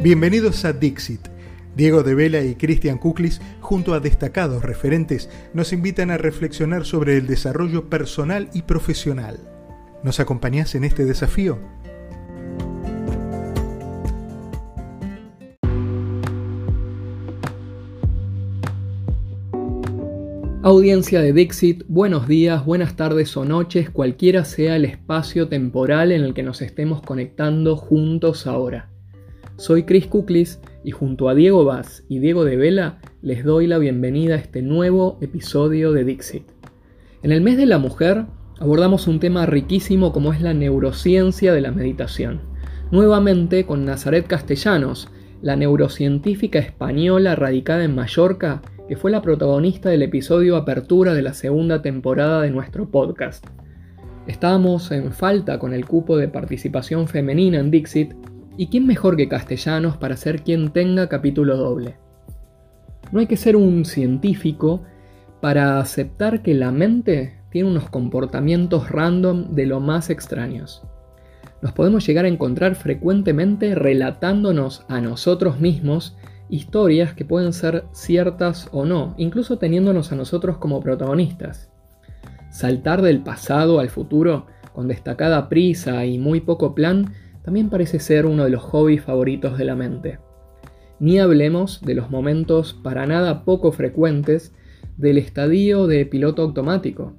Bienvenidos a Dixit. Diego de Vela y Cristian Kuklis, junto a destacados referentes, nos invitan a reflexionar sobre el desarrollo personal y profesional. ¿Nos acompañás en este desafío? Audiencia de Dixit, buenos días, buenas tardes o noches, cualquiera sea el espacio temporal en el que nos estemos conectando juntos ahora. Soy Chris Kuklis y junto a Diego Vaz y Diego de Vela les doy la bienvenida a este nuevo episodio de Dixit. En el mes de la mujer abordamos un tema riquísimo como es la neurociencia de la meditación. Nuevamente con Nazaret Castellanos, la neurocientífica española radicada en Mallorca, que fue la protagonista del episodio Apertura de la segunda temporada de nuestro podcast. Estábamos en falta con el cupo de participación femenina en Dixit ¿Y quién mejor que castellanos para ser quien tenga capítulo doble? No hay que ser un científico para aceptar que la mente tiene unos comportamientos random de lo más extraños. Nos podemos llegar a encontrar frecuentemente relatándonos a nosotros mismos historias que pueden ser ciertas o no, incluso teniéndonos a nosotros como protagonistas. Saltar del pasado al futuro con destacada prisa y muy poco plan también parece ser uno de los hobbies favoritos de la mente. Ni hablemos de los momentos para nada poco frecuentes del estadio de piloto automático.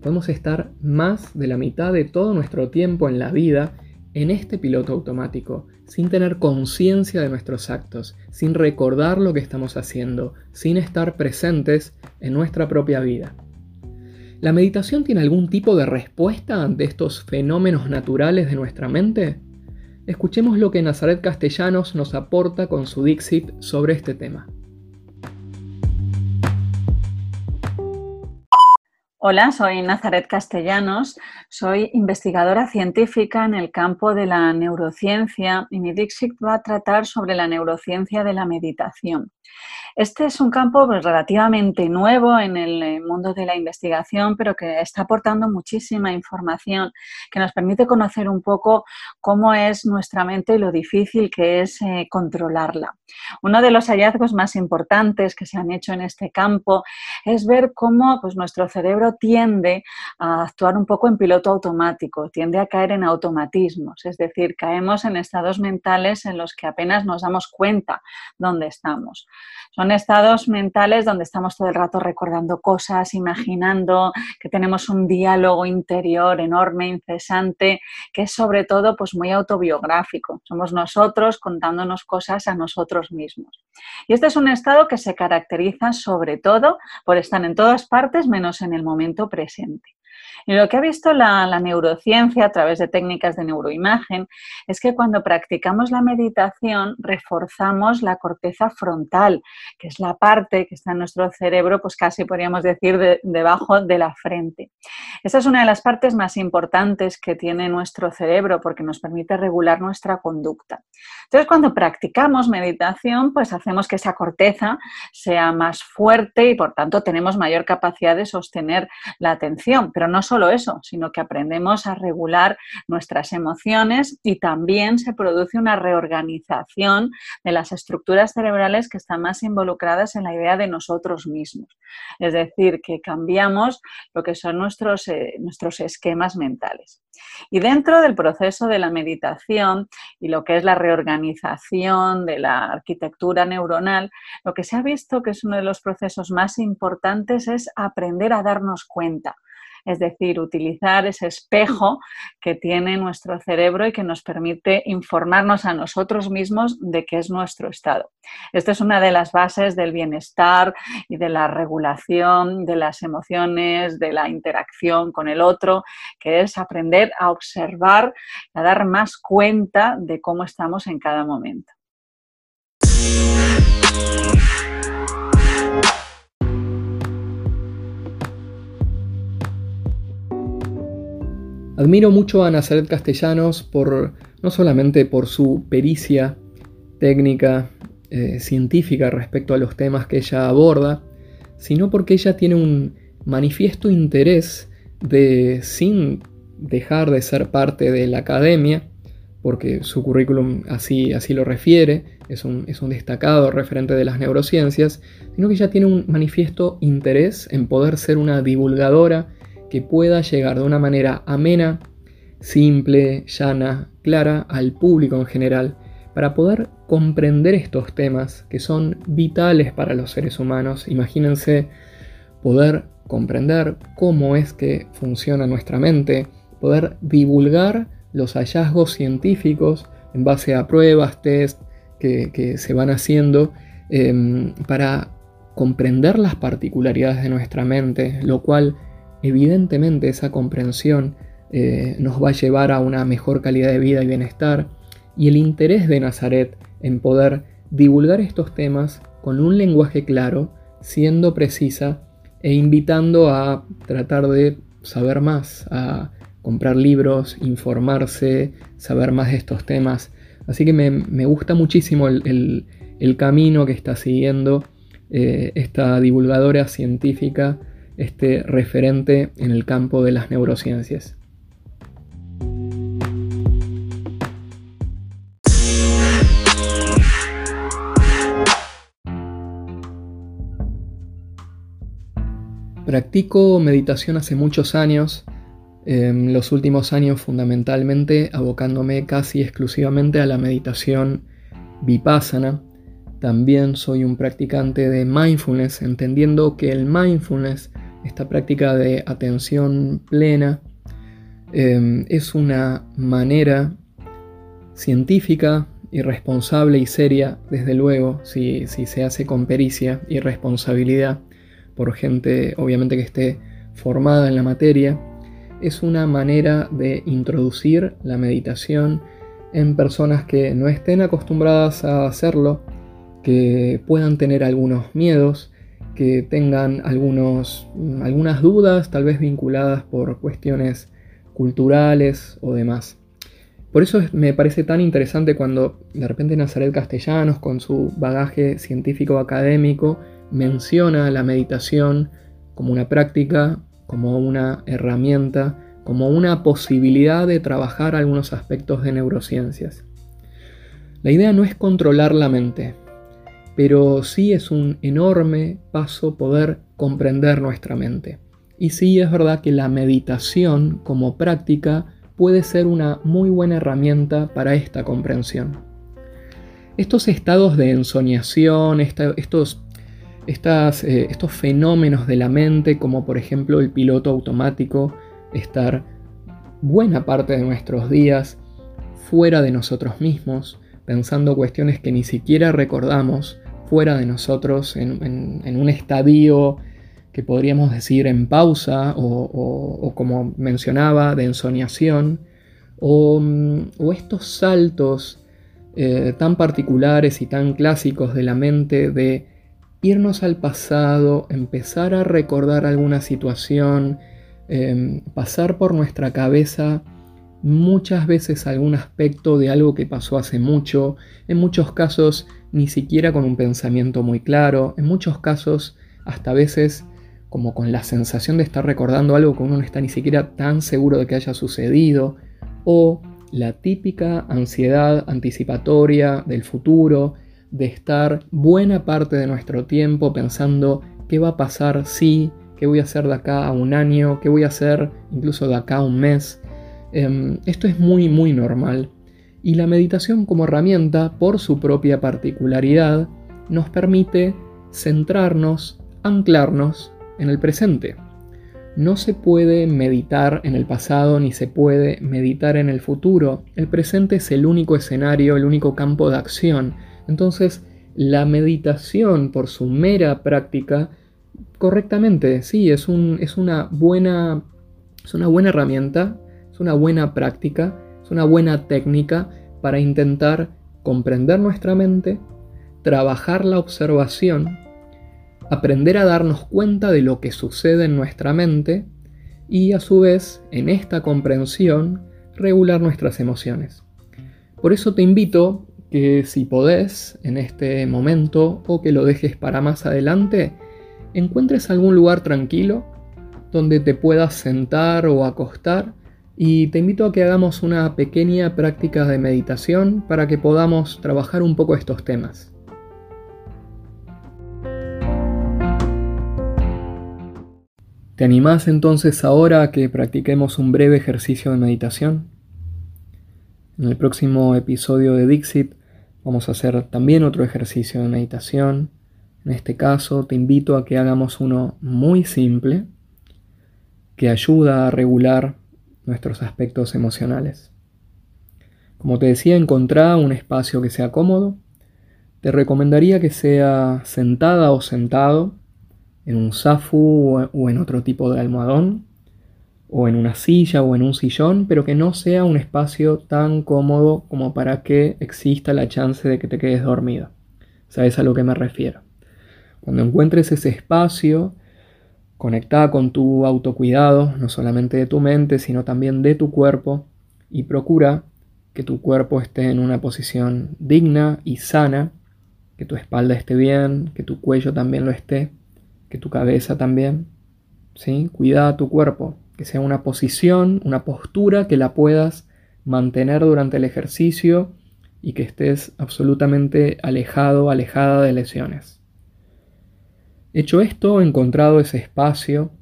Podemos estar más de la mitad de todo nuestro tiempo en la vida en este piloto automático, sin tener conciencia de nuestros actos, sin recordar lo que estamos haciendo, sin estar presentes en nuestra propia vida. ¿La meditación tiene algún tipo de respuesta ante estos fenómenos naturales de nuestra mente? Escuchemos lo que Nazaret Castellanos nos aporta con su Dixit sobre este tema. Hola, soy Nazaret Castellanos, soy investigadora científica en el campo de la neurociencia y mi Dixit va a tratar sobre la neurociencia de la meditación. Este es un campo pues, relativamente nuevo en el mundo de la investigación, pero que está aportando muchísima información que nos permite conocer un poco cómo es nuestra mente y lo difícil que es eh, controlarla. Uno de los hallazgos más importantes que se han hecho en este campo es ver cómo pues, nuestro cerebro tiende a actuar un poco en piloto automático, tiende a caer en automatismos, es decir, caemos en estados mentales en los que apenas nos damos cuenta dónde estamos. Son estados mentales donde estamos todo el rato recordando cosas, imaginando que tenemos un diálogo interior enorme, incesante, que es sobre todo pues muy autobiográfico. Somos nosotros contándonos cosas a nosotros mismos. Y este es un estado que se caracteriza sobre todo por estar en todas partes menos en el momento presente. Y lo que ha visto la, neurociencia a través de técnicas de neuroimagen es que cuando practicamos la meditación reforzamos la corteza frontal, que es la parte que está en nuestro cerebro, pues casi podríamos decir debajo de la frente. Esa es una de las partes más importantes que tiene nuestro cerebro porque nos permite regular nuestra conducta. Entonces, cuando practicamos meditación, pues hacemos que esa corteza sea más fuerte y por tanto tenemos mayor capacidad de sostener la atención, pero no solo eso, sino que aprendemos a regular nuestras emociones y también se produce una reorganización de las estructuras cerebrales que están más involucradas en la idea de nosotros mismos. Es decir, que cambiamos lo que son nuestros, eh, nuestros esquemas mentales. Y dentro del proceso de la meditación y lo que es la reorganización de la arquitectura neuronal, lo que se ha visto que es uno de los procesos más importantes es aprender a darnos cuenta es decir, utilizar ese espejo que tiene nuestro cerebro y que nos permite informarnos a nosotros mismos de qué es nuestro estado. Esta es una de las bases del bienestar y de la regulación de las emociones, de la interacción con el otro, que es aprender a observar, a dar más cuenta de cómo estamos en cada momento. Admiro mucho a Nazaret Castellanos por no solamente por su pericia técnica, eh, científica respecto a los temas que ella aborda, sino porque ella tiene un manifiesto interés de, sin dejar de ser parte de la academia, porque su currículum así, así lo refiere, es un, es un destacado referente de las neurociencias, sino que ella tiene un manifiesto interés en poder ser una divulgadora que pueda llegar de una manera amena, simple, llana, clara al público en general, para poder comprender estos temas que son vitales para los seres humanos. Imagínense poder comprender cómo es que funciona nuestra mente, poder divulgar los hallazgos científicos en base a pruebas, test que, se van haciendo em, para comprender las particularidades de nuestra mente, lo cual evidentemente esa comprensión eh, nos va a llevar a una mejor calidad de vida y bienestar, y el interés de Nazaret en poder divulgar estos temas con un lenguaje claro, siendo precisa e invitando a tratar de saber más, a comprar libros, informarse, saber más de estos temas. Así que me, gusta muchísimo el, camino que está siguiendo eh, esta divulgadora científica, este referente en el campo de las neurociencias. Practico meditación hace muchos años, en los últimos años fundamentalmente abocándome casi exclusivamente a la meditación vipassana. También soy un practicante de mindfulness, entendiendo que el mindfulness, esta práctica de atención plena, em, es una manera científica y responsable y seria, desde luego, si se hace con pericia y responsabilidad, por gente obviamente que esté formada en la materia, es una manera de introducir la meditación en personas que no estén acostumbradas a hacerlo, que puedan tener algunos miedos, que tengan algunos, algunas dudas, tal vez vinculadas por cuestiones culturales o demás. Por eso me parece tan interesante cuando de repente Nazaret Castellanos, con su bagaje científico académico, menciona la meditación como una práctica, como una herramienta, como una posibilidad de trabajar algunos aspectos de neurociencias. La idea no es controlar la mente, pero sí es un enorme paso poder comprender nuestra mente. Y sí es verdad que la meditación como práctica puede ser una muy buena herramienta para esta comprensión. Estos estados de ensoñación, estos eh, estos fenómenos de la mente, como por ejemplo el piloto automático, estar buena parte de nuestros días fuera de nosotros mismos, pensando cuestiones que ni siquiera recordamos, fuera de nosotros, en, un estadio que podríamos decir en pausa o, como mencionaba, de ensoñación, o, mm, estos saltos eh, tan particulares y tan clásicos de la mente de irnos al pasado, empezar a recordar alguna situación, em, pasar por nuestra cabeza muchas veces algún aspecto de algo que pasó hace mucho, en muchos casos ni siquiera con un pensamiento muy claro, en muchos casos hasta veces como con la sensación de estar recordando algo que uno no está ni siquiera tan seguro de que haya sucedido, o la típica ansiedad anticipatoria del futuro, de estar buena parte de nuestro tiempo pensando qué va a pasar si, qué voy a hacer de acá a un año, qué voy a hacer incluso de acá a un mes. Em, esto es muy muy normal. Y la meditación como herramienta, por su propia particularidad, nos permite centrarnos, anclarnos en el presente. No se puede meditar en el pasado ni se puede meditar en el futuro. El presente es el único escenario, el único campo de acción entonces, la meditación por su mera práctica, correctamente, sí, es, es, una buena, es una buena herramienta, es una buena práctica, es una buena técnica para intentar comprender nuestra mente, trabajar la observación, aprender a darnos cuenta de lo que sucede en nuestra mente y a su vez, en esta comprensión, regular nuestras emociones. Por eso te invito que si podés en este momento o que lo dejes para más adelante, encuentres algún lugar tranquilo donde te puedas sentar o acostar y te invito a que hagamos una pequeña práctica de meditación para que podamos trabajar un poco estos temas. ¿Te animás entonces ahora a que practiquemos un breve ejercicio de meditación? En el próximo episodio de Dixit vamos a hacer también otro ejercicio de meditación. En este caso te invito a que hagamos uno muy simple que ayuda a regular nuestros aspectos emocionales. Como te decía, encontrar un espacio que sea cómodo. Te recomendaría que sea sentada o sentado en un zafu o en otro tipo de almohadón, o en una silla o en un sillón, pero que no sea un espacio tan cómodo como para que exista la chance de que te quedes dormido. ¿Sabes a lo que me refiero? Cuando encuentres ese espacio, Conecta con tu autocuidado, no solamente de tu mente, sino también de tu cuerpo, y procura que tu cuerpo esté en una posición digna y sana, que tu espalda esté bien, que tu cuello también lo esté, que tu cabeza también. ¿sí? Cuida tu cuerpo, que sea una posición, una postura que la puedas mantener durante el ejercicio y que estés absolutamente alejado, alejada de lesiones. Hecho esto, encontrado ese espacio,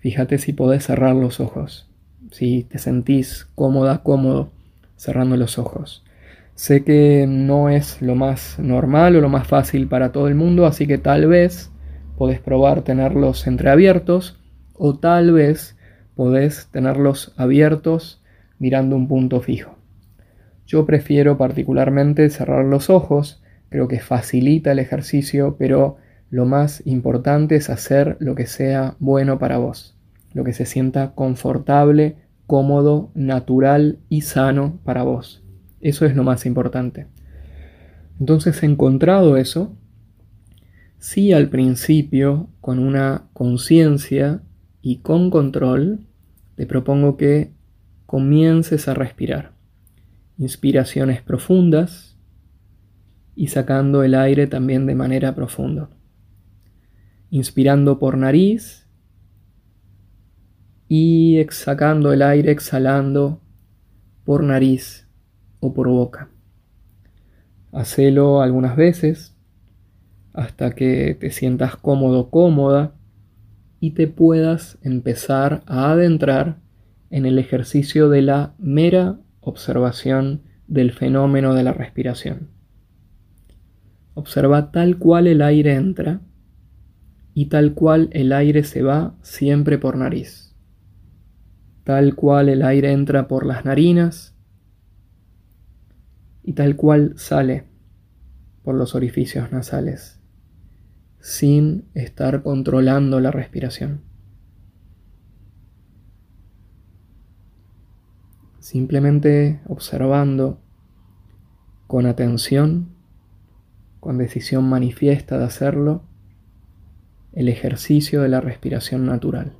fíjate si podés cerrar los ojos, si te sentís cómoda, cómodo cerrando los ojos. Sé que no es lo más normal o lo más fácil para todo el mundo, así que tal vez podés probar tenerlos entreabiertos o tal vez podés tenerlos abiertos mirando un punto fijo. Yo prefiero particularmente cerrar los ojos, creo que facilita el ejercicio, pero lo más importante es hacer lo que sea bueno para vos, lo que se sienta confortable, cómodo, natural y sano para vos. Eso es lo más importante. Entonces, encontrado eso, sí al principio, con una conciencia y con control, te propongo que comiences a respirar. Inspiraciones profundas y sacando el aire también de manera profunda inspirando por nariz y sacando el aire, exhalando por nariz o por boca. Hacelo algunas veces hasta que te sientas cómodo, cómoda y te puedas empezar a adentrar en el ejercicio de la mera observación del fenómeno de la respiración. Observa tal cual el aire entra y tal cual el aire se va siempre por nariz. Tal cual el aire entra por las narinas y tal cual sale por los orificios nasales, sin estar controlando la respiración. Simplemente observando con atención, con decisión manifiesta de hacerlo, el ejercicio de la respiración natural.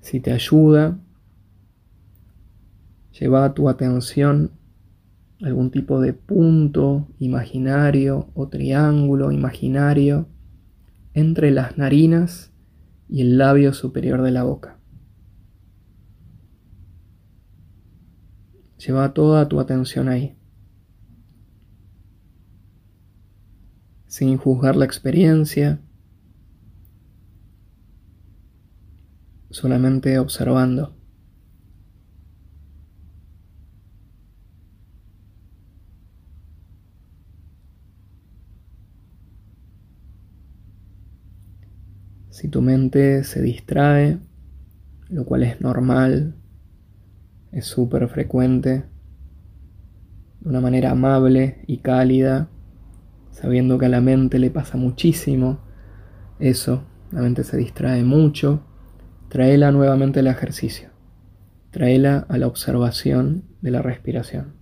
Si te ayuda, lleva tu atención a algún tipo de punto imaginario o triángulo imaginario entre las narinas y el labio superior de la boca. Lleva toda tu atención ahí. Sin juzgar la experiencia, solamente observando. Si tu mente se distrae, lo cual es normal, es súper frecuente, de una manera amable y cálida, sabiendo que a la mente le pasa muchísimo eso, la mente se distrae mucho, tráela nuevamente al ejercicio, tráela a la observación de la respiración.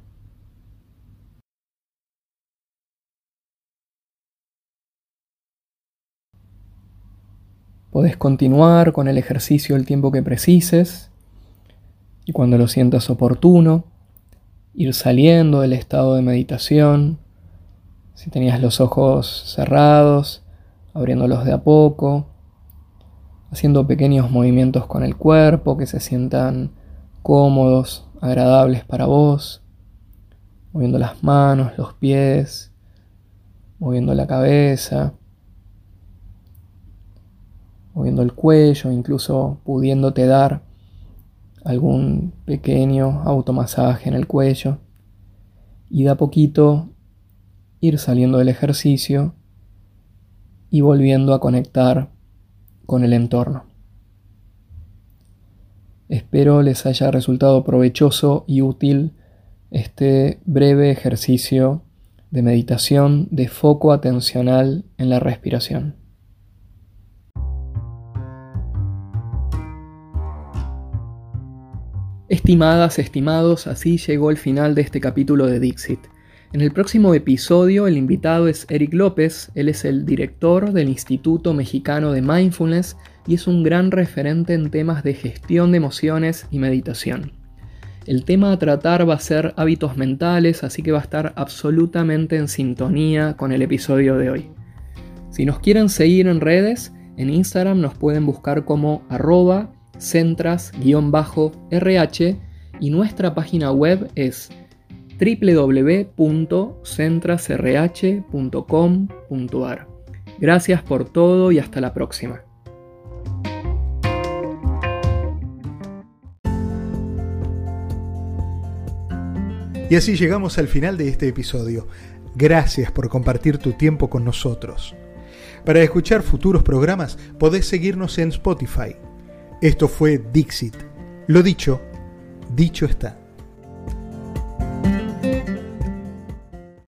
Podés continuar con el ejercicio el tiempo que precises y cuando lo sientas oportuno, ir saliendo del estado de meditación si tenías los ojos cerrados, abriéndolos de a poco, haciendo pequeños movimientos con el cuerpo que se sientan cómodos, agradables para vos, moviendo las manos, los pies, moviendo la cabeza, moviendo el cuello, incluso pudiéndote dar algún pequeño automasaje en el cuello. Y de a poquito ir saliendo del ejercicio y volviendo a conectar con el entorno. Espero les haya resultado provechoso y útil este breve ejercicio de meditación de foco atencional en la respiración. Estimadas, estimados, así llegó el final de este capítulo de Dixit. En el próximo episodio el invitado es Eric López, él es el director del Instituto Mexicano de Mindfulness y es un gran referente en temas de gestión de emociones y meditación. El tema a tratar va a ser hábitos mentales, así que va a estar absolutamente en sintonía con el episodio de hoy. Si nos quieren seguir en redes, en Instagram nos pueden buscar como arroba centras-rh y nuestra página web es www.centrasrh.com.ar. Gracias por todo y hasta la próxima. Y así llegamos al final de este episodio. Gracias por compartir tu tiempo con nosotros. Para escuchar futuros programas podés seguirnos en Spotify. Esto fue Dixit. Lo dicho, dicho está.